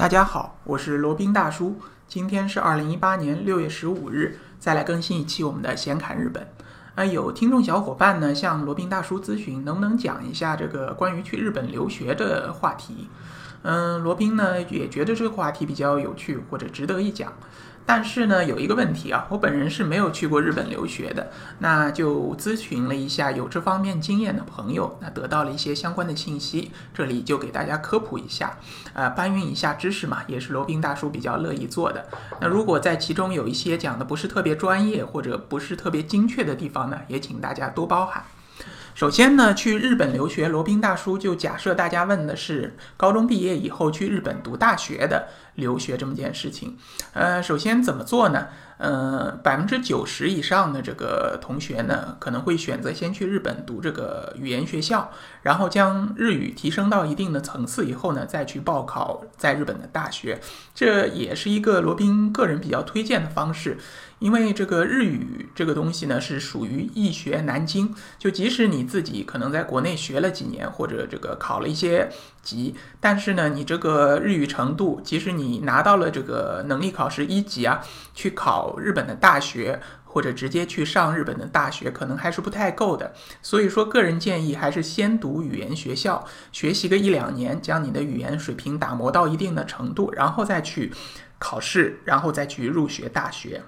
大家好，我是罗宾大叔。今天是二零一八年六月十五日，再来更新一期我们的闲侃日本。啊，有听众小伙伴呢向罗宾大叔咨询，能不能讲一下这个关于去日本留学的话题？嗯，罗宾呢也觉得这个话题比较有趣或者值得一讲。但是呢，有一个问题啊，我本人是没有去过日本留学的，那就咨询了一下有这方面经验的朋友，那得到了一些相关的信息，这里就给大家科普一下，呃，搬运一下知识嘛，也是罗宾大叔比较乐意做的。那如果在其中有一些讲的不是特别专业或者不是特别精确的地方呢，也请大家多包涵。首先呢，去日本留学，罗宾大叔就假设大家问的是高中毕业以后去日本读大学的留学这么件事情。呃，首先怎么做呢？呃，百分之九十以上的这个同学呢，可能会选择先去日本读这个语言学校，然后将日语提升到一定的层次以后呢，再去报考在日本的大学。这也是一个罗宾个人比较推荐的方式，因为这个日语这个东西呢，是属于易学难精，就即使你自己可能在国内学了几年，或者这个考了一些级，但是呢，你这个日语程度，即使你拿到了这个能力考试一级啊，去考。日本的大学或者直接去上日本的大学，可能还是不太够的。所以说，个人建议还是先读语言学校，学习个一两年，将你的语言水平打磨到一定的程度，然后再去考试，然后再去入学大学。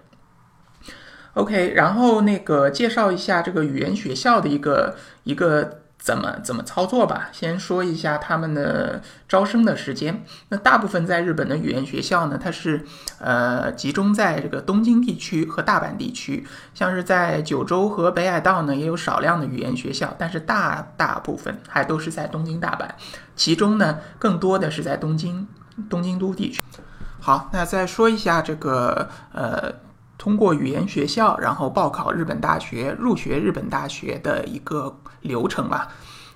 OK，然后那个介绍一下这个语言学校的一个一个。怎么怎么操作吧？先说一下他们的招生的时间。那大部分在日本的语言学校呢，它是呃集中在这个东京地区和大阪地区。像是在九州和北海道呢，也有少量的语言学校，但是大大部分还都是在东京、大阪。其中呢，更多的是在东京、东京都地区。好，那再说一下这个呃。通过语言学校，然后报考日本大学，入学日本大学的一个流程吧。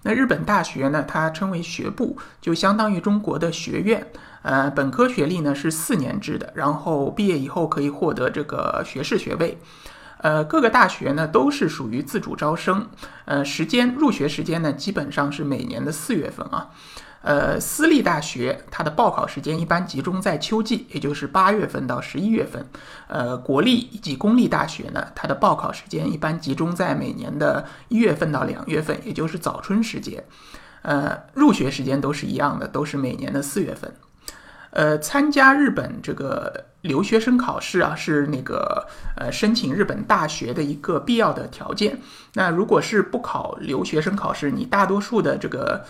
那日本大学呢，它称为学部，就相当于中国的学院。呃，本科学历呢是四年制的，然后毕业以后可以获得这个学士学位。呃，各个大学呢都是属于自主招生。呃，时间入学时间呢基本上是每年的四月份啊。呃，私立大学它的报考时间一般集中在秋季，也就是八月份到十一月份。呃，国立以及公立大学呢，它的报考时间一般集中在每年的一月份到两月份，也就是早春时节。呃，入学时间都是一样的，都是每年的四月份。呃，参加日本这个留学生考试啊，是那个呃申请日本大学的一个必要的条件。那如果是不考留学生考试，你大多数的这个。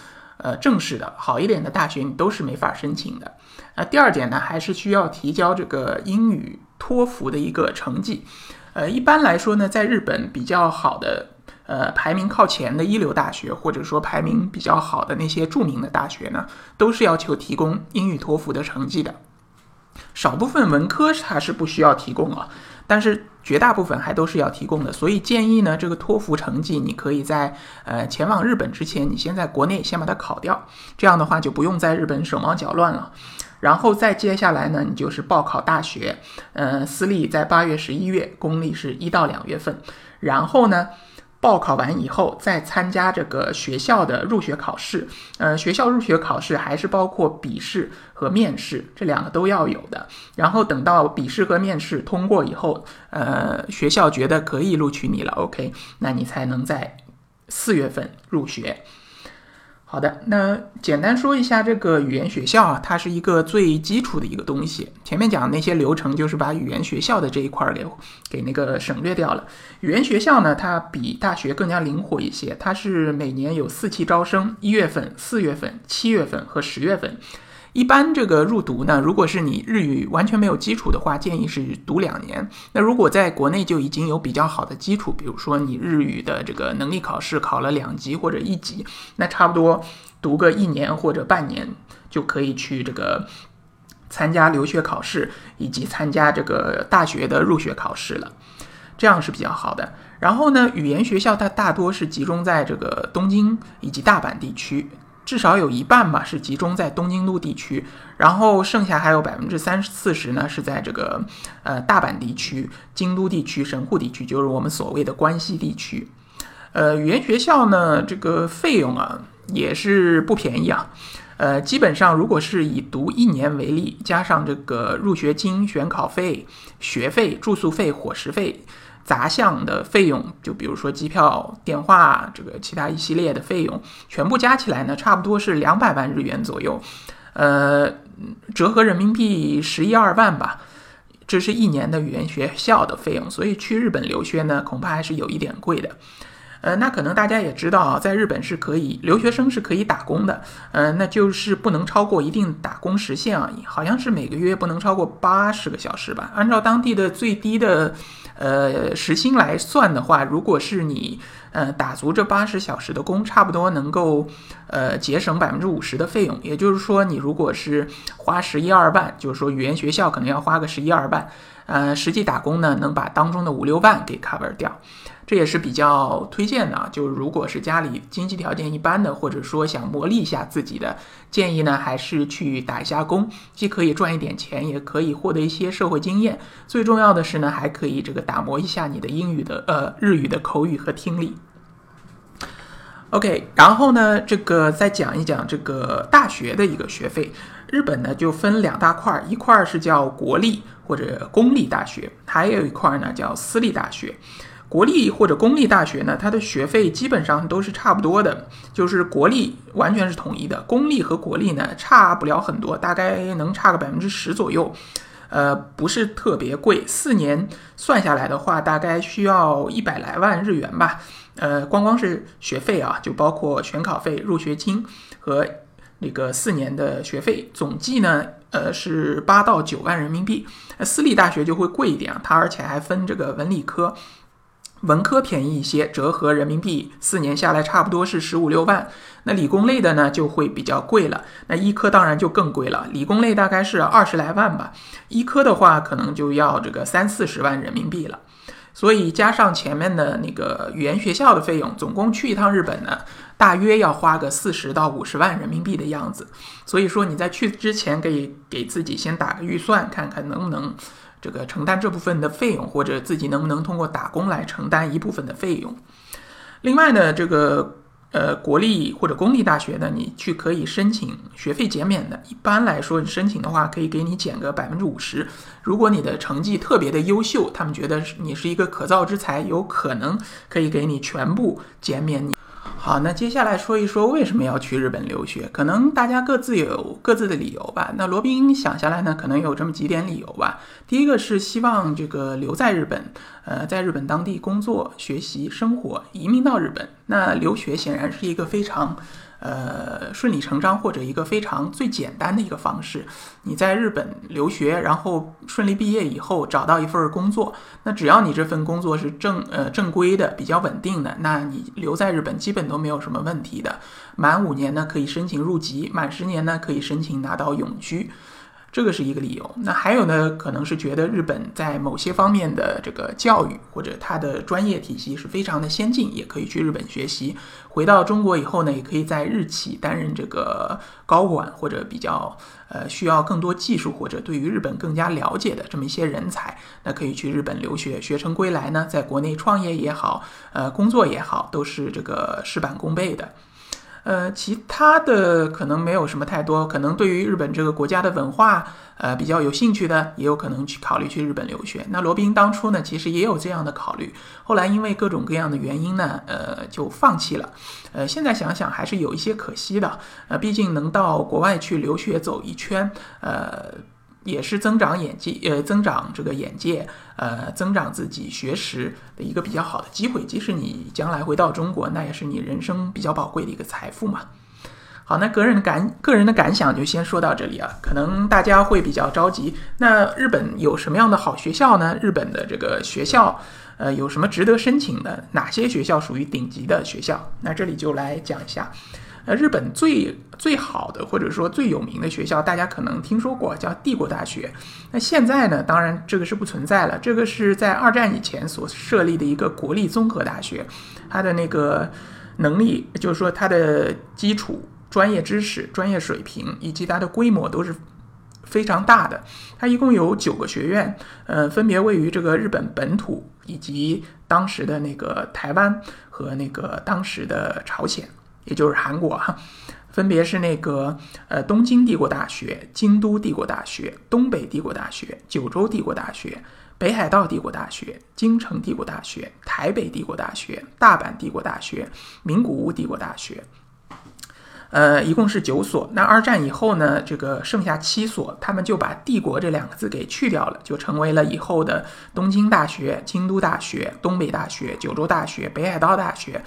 呃，正式的好一点的大学你都是没法申请的。那第二点呢，还是需要提交这个英语托福的一个成绩。呃，一般来说呢，在日本比较好的，呃，排名靠前的一流大学，或者说排名比较好的那些著名的大学呢，都是要求提供英语托福的成绩的。少部分文科它是不需要提供啊。但是绝大部分还都是要提供的，所以建议呢，这个托福成绩你可以在呃前往日本之前，你先在国内先把它考掉，这样的话就不用在日本手忙脚乱了。然后再接下来呢，你就是报考大学，呃，私立在八月、十一月，公立是一到两月份，然后呢。报考完以后，再参加这个学校的入学考试。呃，学校入学考试还是包括笔试和面试，这两个都要有的。然后等到笔试和面试通过以后，呃，学校觉得可以录取你了，OK，那你才能在四月份入学。好的，那简单说一下这个语言学校啊，它是一个最基础的一个东西。前面讲那些流程，就是把语言学校的这一块儿给给那个省略掉了。语言学校呢，它比大学更加灵活一些，它是每年有四期招生，一月份、四月份、七月份和十月份。一般这个入读呢，如果是你日语完全没有基础的话，建议是读两年。那如果在国内就已经有比较好的基础，比如说你日语的这个能力考试考了两级或者一级，那差不多读个一年或者半年就可以去这个参加留学考试以及参加这个大学的入学考试了，这样是比较好的。然后呢，语言学校它大多是集中在这个东京以及大阪地区。至少有一半吧是集中在东京都地区，然后剩下还有百分之三四十呢是在这个呃大阪地区、京都地区、神户地区，就是我们所谓的关西地区。呃，语言学校呢这个费用啊也是不便宜啊。呃，基本上如果是以读一年为例，加上这个入学金、选考费、学费、住宿费、伙食费。杂项的费用，就比如说机票、电话，这个其他一系列的费用，全部加起来呢，差不多是两百万日元左右，呃，折合人民币十一二万吧。这是一年的语言学校的费用，所以去日本留学呢，恐怕还是有一点贵的。呃，那可能大家也知道啊，在日本是可以留学生是可以打工的，呃，那就是不能超过一定打工时限啊，好像是每个月不能超过八十个小时吧。按照当地的最低的呃时薪来算的话，如果是你呃打足这八十小时的工，差不多能够呃节省百分之五十的费用。也就是说，你如果是花十一二万，就是说语言学校可能要花个十一二万，呃，实际打工呢能把当中的五六万给 cover 掉。这也是比较推荐的，就如果是家里经济条件一般的，或者说想磨砺一下自己的，建议呢还是去打一下工，既可以赚一点钱，也可以获得一些社会经验。最重要的是呢，还可以这个打磨一下你的英语的呃日语的口语和听力。OK，然后呢，这个再讲一讲这个大学的一个学费。日本呢就分两大块，一块是叫国立或者公立大学，还有一块呢叫私立大学。国立或者公立大学呢，它的学费基本上都是差不多的，就是国立完全是统一的，公立和国立呢差不了很多，大概能差个百分之十左右，呃，不是特别贵。四年算下来的话，大概需要一百来万日元吧，呃，光光是学费啊，就包括选考费、入学金和那个四年的学费，总计呢，呃，是八到九万人民币。私立大学就会贵一点，它而且还分这个文理科。文科便宜一些，折合人民币四年下来差不多是十五六万。那理工类的呢就会比较贵了。那医科当然就更贵了，理工类大概是二十来万吧，医科的话可能就要这个三四十万人民币了。所以加上前面的那个语言学校的费用，总共去一趟日本呢，大约要花个四十到五十万人民币的样子。所以说你在去之前可以给自己先打个预算，看看能不能。这个承担这部分的费用，或者自己能不能通过打工来承担一部分的费用？另外呢，这个呃国立或者公立大学呢，你去可以申请学费减免的。一般来说，你申请的话可以给你减个百分之五十。如果你的成绩特别的优秀，他们觉得你是一个可造之才，有可能可以给你全部减免你。好，那接下来说一说为什么要去日本留学？可能大家各自有各自的理由吧。那罗宾想下来呢，可能有这么几点理由吧。第一个是希望这个留在日本，呃，在日本当地工作、学习、生活，移民到日本。那留学显然是一个非常。呃，顺理成章或者一个非常最简单的一个方式，你在日本留学，然后顺利毕业以后找到一份工作，那只要你这份工作是正呃正规的、比较稳定的，那你留在日本基本都没有什么问题的。满五年呢可以申请入籍，满十年呢可以申请拿到永居。这个是一个理由，那还有呢，可能是觉得日本在某些方面的这个教育或者它的专业体系是非常的先进，也可以去日本学习。回到中国以后呢，也可以在日企担任这个高管或者比较呃需要更多技术或者对于日本更加了解的这么一些人才，那可以去日本留学，学成归来呢，在国内创业也好，呃工作也好，都是这个事半功倍的。呃，其他的可能没有什么太多，可能对于日本这个国家的文化，呃，比较有兴趣的，也有可能去考虑去日本留学。那罗宾当初呢，其实也有这样的考虑，后来因为各种各样的原因呢，呃，就放弃了。呃，现在想想还是有一些可惜的。呃，毕竟能到国外去留学走一圈，呃。也是增长眼界，呃，增长这个眼界，呃，增长自己学识的一个比较好的机会。即使你将来回到中国，那也是你人生比较宝贵的一个财富嘛。好，那个人的感个人的感想就先说到这里啊。可能大家会比较着急，那日本有什么样的好学校呢？日本的这个学校，呃，有什么值得申请的？哪些学校属于顶级的学校？那这里就来讲一下。呃，日本最最好的或者说最有名的学校，大家可能听说过，叫帝国大学。那现在呢，当然这个是不存在了。这个是在二战以前所设立的一个国立综合大学，它的那个能力，就是说它的基础专业知识、专业水平以及它的规模都是非常大的。它一共有九个学院，呃，分别位于这个日本本土以及当时的那个台湾和那个当时的朝鲜。也就是韩国哈，分别是那个呃东京帝国大学、京都帝国大学、东北帝国大学、九州帝国大学、北海道帝国大学、京城帝国大学、台北帝国大学、大阪帝国大学、名古屋帝国大学。呃，一共是九所。那二战以后呢，这个剩下七所，他们就把“帝国”这两个字给去掉了，就成为了以后的东京大学、京都大学、东北大学、九州大学、北海道大学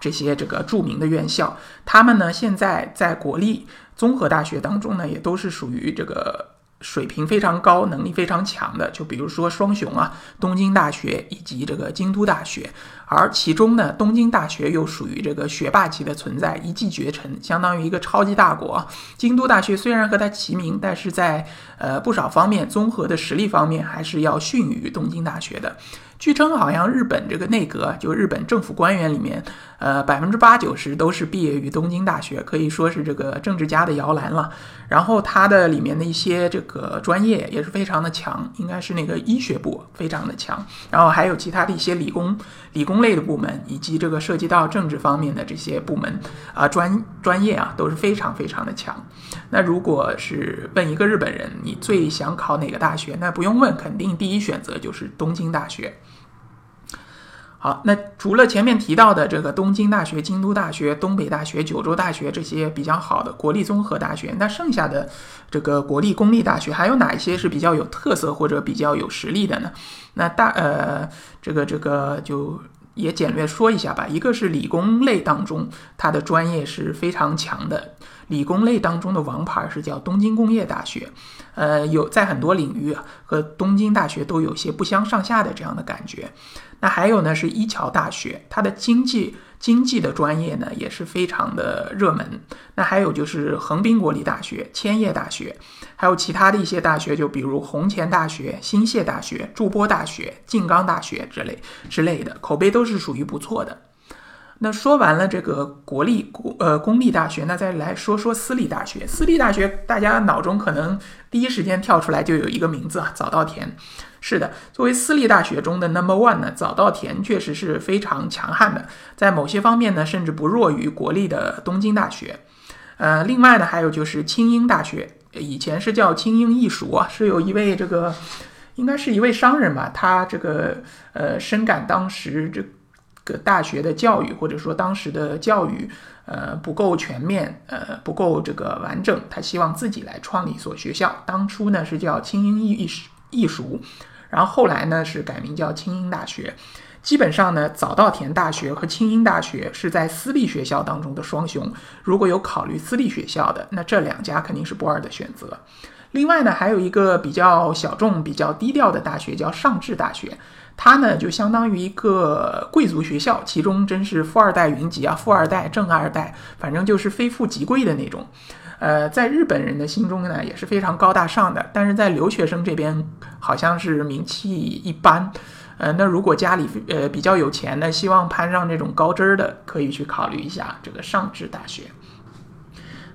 这些这个著名的院校。他们呢，现在在国立综合大学当中呢，也都是属于这个。水平非常高、能力非常强的，就比如说双雄啊，东京大学以及这个京都大学。而其中呢，东京大学又属于这个学霸级的存在，一骑绝尘，相当于一个超级大国。京都大学虽然和它齐名，但是在呃不少方面，综合的实力方面，还是要逊于东京大学的。据称，好像日本这个内阁，就日本政府官员里面，呃，百分之八九十都是毕业于东京大学，可以说是这个政治家的摇篮了。然后它的里面的一些这个专业也是非常的强，应该是那个医学部非常的强。然后还有其他的一些理工理工类的部门，以及这个涉及到政治方面的这些部门啊专专业啊都是非常非常的强。那如果是问一个日本人，你最想考哪个大学？那不用问，肯定第一选择就是东京大学。好，那除了前面提到的这个东京大学、京都大学、东北大学、九州大学这些比较好的国立综合大学，那剩下的这个国立公立大学还有哪一些是比较有特色或者比较有实力的呢？那大呃，这个这个就也简略说一下吧。一个是理工类当中，它的专业是非常强的。理工类当中的王牌是叫东京工业大学，呃，有在很多领域和东京大学都有些不相上下的这样的感觉。那还有呢是一桥大学，它的经济经济的专业呢也是非常的热门。那还有就是横滨国立大学、千叶大学，还有其他的一些大学，就比如弘前大学、新泻大学、筑波大学、静冈大学之类之类的，口碑都是属于不错的。那说完了这个国立公呃公立大学，那再来说说私立大学。私立大学大家脑中可能第一时间跳出来就有一个名字啊，早稻田。是的，作为私立大学中的 number one 呢，早稻田确实是非常强悍的，在某些方面呢，甚至不弱于国立的东京大学。呃，另外呢，还有就是清英大学，以前是叫清英艺术啊，是有一位这个应该是一位商人吧，他这个呃深感当时这。个大学的教育，或者说当时的教育，呃，不够全面，呃，不够这个完整。他希望自己来创立一所学校。当初呢是叫清英艺艺艺术，然后后来呢是改名叫清英大学。基本上呢，早稻田大学和清英大学是在私立学校当中的双雄。如果有考虑私立学校的，那这两家肯定是不二的选择。另外呢，还有一个比较小众、比较低调的大学叫上智大学。它呢，就相当于一个贵族学校，其中真是富二代云集啊，富二代、正二代，反正就是非富即贵的那种。呃，在日本人的心中呢，也是非常高大上的，但是在留学生这边好像是名气一般。呃，那如果家里呃比较有钱的，希望攀上这种高枝儿的，可以去考虑一下这个上智大学。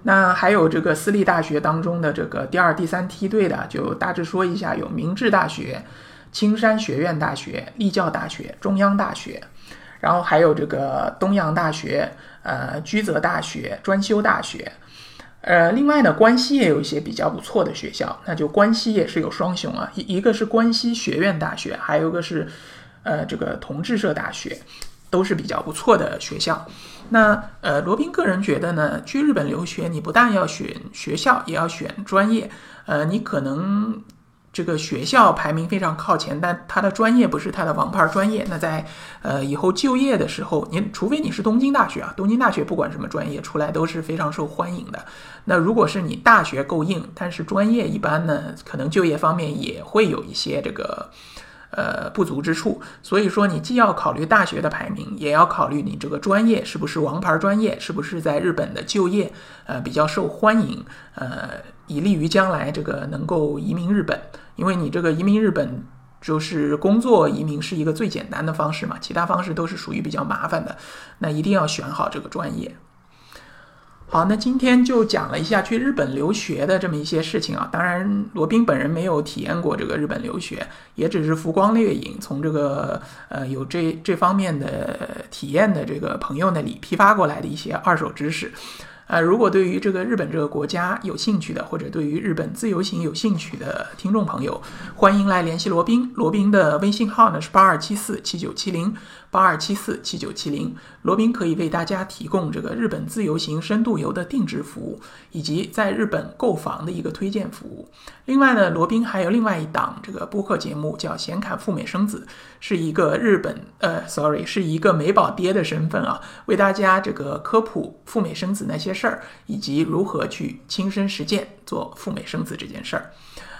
那还有这个私立大学当中的这个第二、第三梯队的，就大致说一下，有明治大学。青山学院大学、立教大学、中央大学，然后还有这个东洋大学、呃居泽大学、专修大学，呃，另外呢，关西也有一些比较不错的学校，那就关西也是有双雄啊，一一个是关西学院大学，还有一个是呃这个同志社大学，都是比较不错的学校。那呃，罗宾个人觉得呢，去日本留学，你不但要选学校，也要选专业，呃，你可能。这个学校排名非常靠前，但他的专业不是他的王牌专业。那在呃以后就业的时候，您除非你是东京大学啊，东京大学不管什么专业出来都是非常受欢迎的。那如果是你大学够硬，但是专业一般呢，可能就业方面也会有一些这个呃不足之处。所以说，你既要考虑大学的排名，也要考虑你这个专业是不是王牌专业，是不是在日本的就业呃比较受欢迎，呃。以利于将来这个能够移民日本，因为你这个移民日本就是工作移民是一个最简单的方式嘛，其他方式都是属于比较麻烦的，那一定要选好这个专业。好，那今天就讲了一下去日本留学的这么一些事情啊，当然罗宾本人没有体验过这个日本留学，也只是浮光掠影，从这个呃有这这方面的体验的这个朋友那里批发过来的一些二手知识。呃，如果对于这个日本这个国家有兴趣的，或者对于日本自由行有兴趣的听众朋友，欢迎来联系罗宾。罗宾的微信号呢是八二七四七九七零八二七四七九七零。罗宾可以为大家提供这个日本自由行深度游的定制服务，以及在日本购房的一个推荐服务。另外呢，罗宾还有另外一档这个播客节目叫《显侃赴美生子》，是一个日本呃，sorry，是一个美宝爹的身份啊，为大家这个科普赴美生子那些事儿，以及如何去亲身实践做赴美生子这件事儿。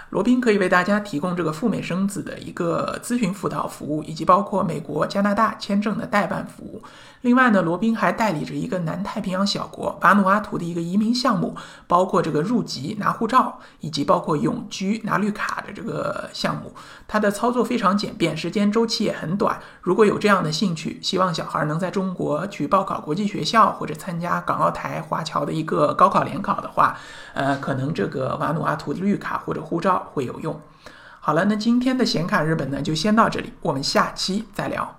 罗宾可以为大家提供这个赴美生子的一个咨询辅导服务，以及包括美国、加拿大签证的代办服务。另外呢，罗宾还代理着一个南太平洋小国瓦努阿图的一个移民项目，包括这个入籍拿护照，以及包括永居拿绿卡的这个项目。它的操作非常简便，时间周期也很短。如果有这样的兴趣，希望小孩能在中国去报考国际学校，或者参加港澳台华侨的一个高考联考的话，呃，可能这个瓦努阿图的绿卡或者护照会有用。好了，那今天的显卡日本呢，就先到这里，我们下期再聊。